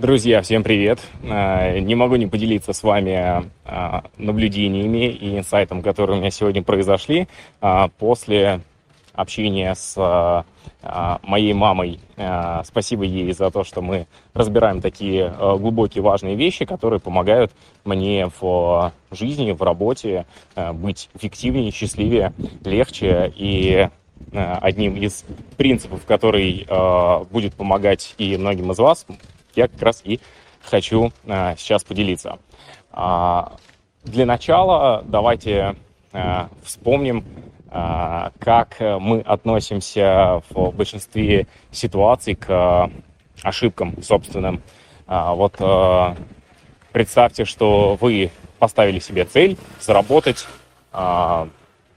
Друзья, всем привет! Э, не могу не поделиться с вами э, наблюдениями и инсайтом, которые у меня сегодня произошли э, после общения с моей мамой. Спасибо ей за то, что мы разбираем такие глубокие важные вещи, которые помогают мне в жизни, в работе быть эффективнее, счастливее, легче. И одним из принципов, который будет помогать и многим из вас, я как раз и хочу а, сейчас поделиться. А, для начала давайте а, вспомним, а, как мы относимся в большинстве ситуаций к ошибкам собственным. А, вот а, представьте, что вы поставили себе цель заработать, а,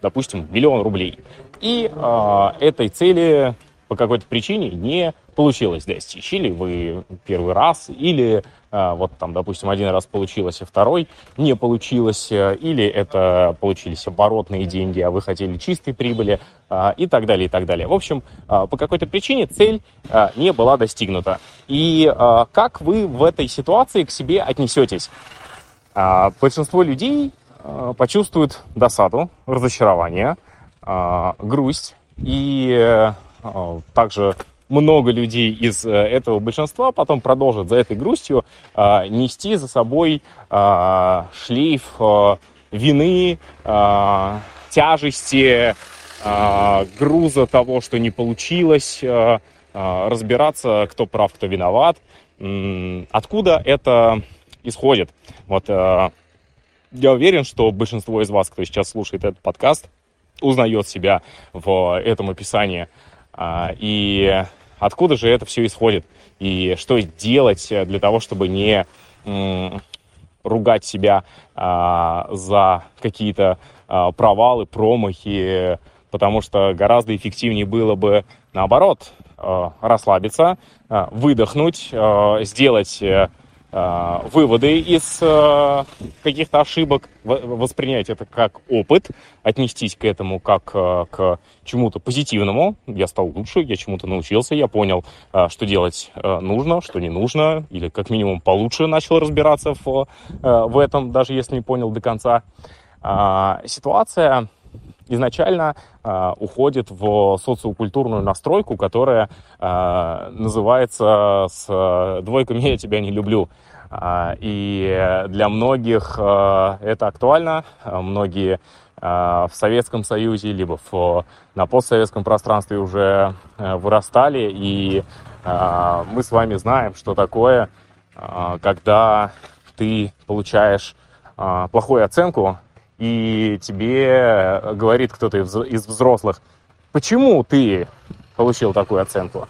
допустим, миллион рублей. И а, этой цели по какой-то причине не получилось достичь. Или вы первый раз, или э, вот там, допустим, один раз получилось, а второй не получилось, э, или это получились оборотные деньги, а вы хотели чистой прибыли, э, и так далее, и так далее. В общем, по какой-то причине цель не была достигнута. И как вы в этой ситуации к себе отнесетесь? Большинство людей почувствуют досаду, разочарование, грусть и также много людей из э, этого большинства потом продолжат за этой грустью э, нести за собой э, шлейф э, вины, тяжести, груза того, что не получилось, э, разбираться, кто прав, кто виноват. Откуда это исходит? Вот я уверен, что большинство из вас, кто сейчас слушает этот подкаст, узнает себя в этом описании. А, и откуда же это все исходит? И что делать для того, чтобы не ругать себя а, за какие-то а, провалы, промахи, потому что гораздо эффективнее было бы наоборот расслабиться, выдохнуть, сделать э, Э, выводы из э, каких-то ошибок, воспринять это как опыт, отнестись к этому как э, к чему-то позитивному. Я стал лучше, я чему-то научился, я понял, что делать нужно, что не нужно, или как минимум получше начал разбираться в, в этом, даже если не понял до конца. Ситуация изначально э, уходит в социокультурную настройку, которая э, называется с э, двойками «я тебя не люблю». И для многих это актуально. Многие в Советском Союзе, либо в, на постсоветском пространстве уже вырастали, и мы с вами знаем, что такое, когда ты получаешь плохую оценку и тебе говорит кто-то из взрослых, почему ты получил такую оценку?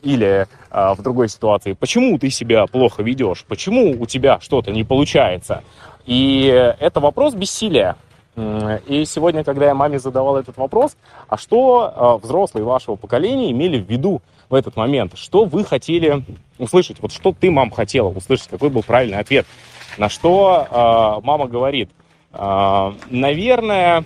Или э, в другой ситуации, почему ты себя плохо ведешь? Почему у тебя что-то не получается? И это вопрос бессилия. И сегодня, когда я маме задавал этот вопрос, а что э, взрослые вашего поколения имели в виду в этот момент? Что вы хотели услышать? Вот что ты, мам, хотела услышать? Какой был правильный ответ? На что э, мама говорит – а, наверное,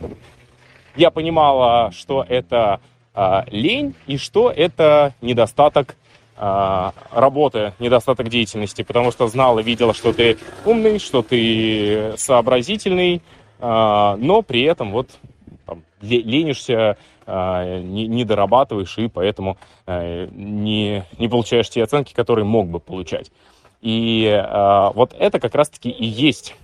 я понимала, что это а, лень и что это недостаток а, работы, недостаток деятельности, потому что знала, видела, что ты умный, что ты сообразительный, но при этом вот там, ленишься, не, дорабатываешь и поэтому не, не получаешь те оценки, которые мог бы получать. И вот это как раз-таки и есть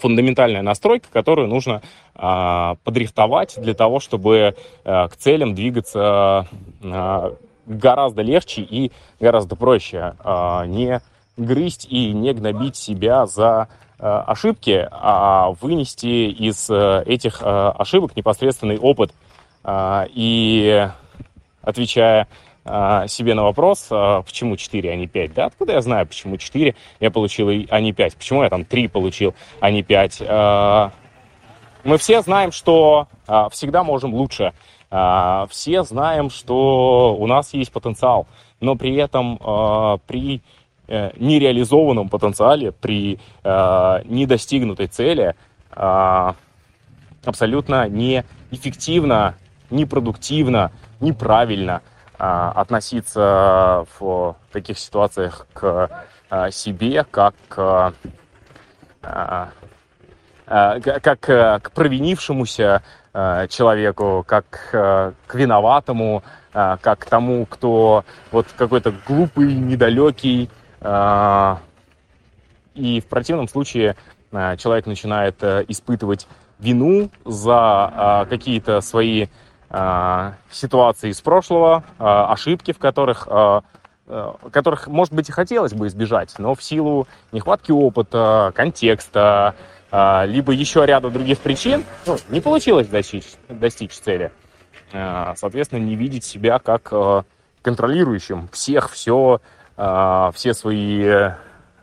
фундаментальная настройка, которую нужно э, подрихтовать для того, чтобы э, к целям двигаться э, гораздо легче и гораздо проще. Э, не грызть и не гнобить себя за э, ошибки, а вынести из э, этих э, ошибок непосредственный опыт. Э, и отвечая себе на вопрос, а, почему 4, а не 5. Да, откуда я знаю, почему 4 я получил, а не 5? Почему я там 3 получил, а не 5? А, мы все знаем, что всегда можем лучше. Все знаем, что у нас есть потенциал, но при этом при э, нереализованном потенциале, при недостигнутой цели абсолютно неэффективно, непродуктивно, неправильно – а, относиться в таких ситуациях к себе как как к провинившемуся человеку, как к виноватому, как к тому, кто вот какой-то глупый, недалекий. И в противном случае человек начинает испытывать вину за какие-то свои ситуации из прошлого, ошибки, в которых которых, может быть, и хотелось бы избежать, но в силу нехватки опыта, контекста, либо еще ряда других причин, ну, не получилось достичь, достичь цели. Соответственно, не видеть себя как контролирующим всех, все, все свои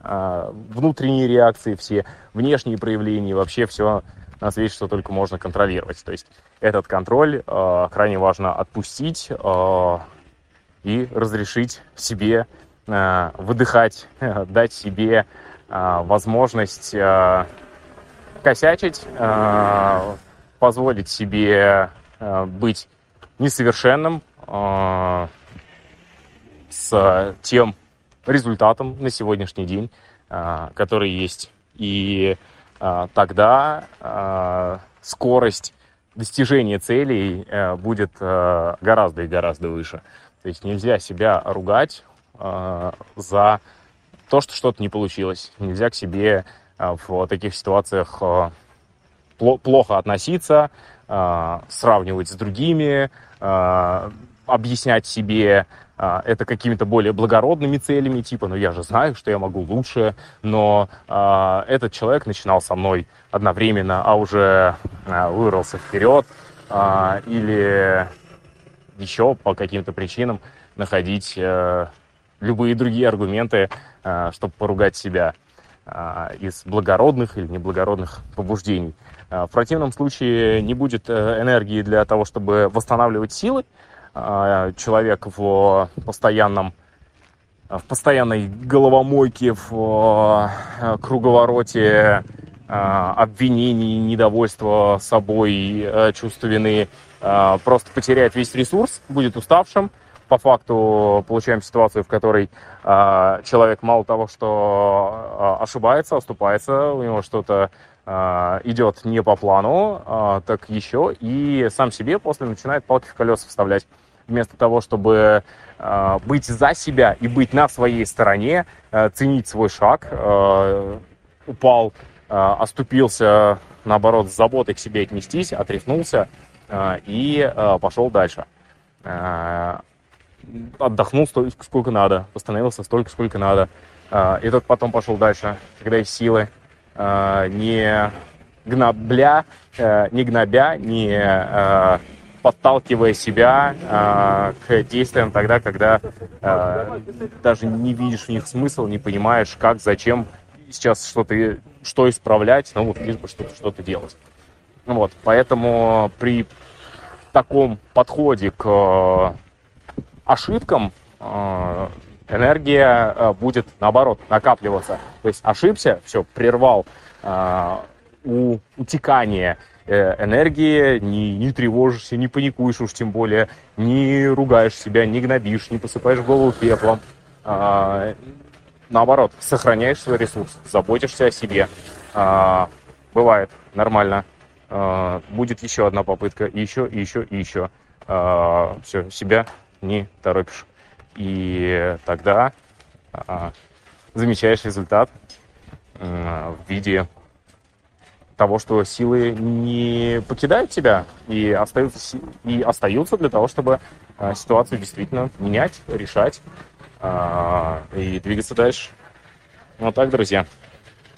внутренние реакции, все внешние проявления, вообще все на свете, что только можно контролировать. То есть этот контроль э, крайне важно отпустить э, и разрешить себе э, выдыхать, э, дать себе э, возможность э, косячить, э, позволить себе э, быть несовершенным э, с тем результатом на сегодняшний день, э, который есть. И тогда а, скорость достижения целей э, будет э, гораздо и гораздо выше. То есть нельзя себя ругать э, за то, что что-то не получилось. Нельзя к себе в таких ситуациях плохо относиться, сравнивать с другими, объяснять себе а, это какими-то более благородными целями, типа, ну я же знаю, что я могу лучше, но э, этот человек начинал со мной одновременно, а уже э, вырвался вперед, э, или еще по каким-то причинам находить э, любые другие аргументы, э, чтобы поругать себя э, из благородных или неблагородных побуждений. В противном случае не будет э, энергии для того, чтобы восстанавливать силы, а, человек в постоянном в постоянной головомойке, в э, круговороте э, обвинений, недовольства собой, э, чувства вины, просто потеряет весь ресурс, будет уставшим. По факту получаем ситуацию, в которой человек мало того, что ошибается, оступается, у него что-то идет не по плану, так еще и сам себе после начинает палки в колеса вставлять вместо того, чтобы э, быть за себя и быть на своей стороне, э, ценить свой шаг, э, упал, оступился, наоборот, с заботой к себе отнестись, отряхнулся и пошел дальше. Отдохнул столько, сколько надо, восстановился столько, сколько надо. И тот потом пошел дальше, когда есть силы, не гнобля, не гнобя, не подталкивая себя э, к действиям тогда, когда э, даже не видишь в них смысл, не понимаешь, как, зачем сейчас что-то, что исправлять, ну вот лишь бы что-то что делать. Вот, поэтому при таком подходе к э, ошибкам э, энергия э, будет, наоборот, накапливаться. То есть ошибся, все, прервал у утекание энергии, не, не тревожишься, не паникуешь уж тем более, не ругаешь себя, не гнобишь, не посыпаешь голову пеплом. А, наоборот, сохраняешь свой ресурс, заботишься о себе. А, бывает нормально. А, будет еще одна попытка, еще, еще, еще. А, все, себя не торопишь. И тогда а, замечаешь результат в виде того, что силы не покидают тебя и остаются, и остаются для того, чтобы э, ситуацию действительно менять, решать э, и двигаться дальше. Вот так, друзья.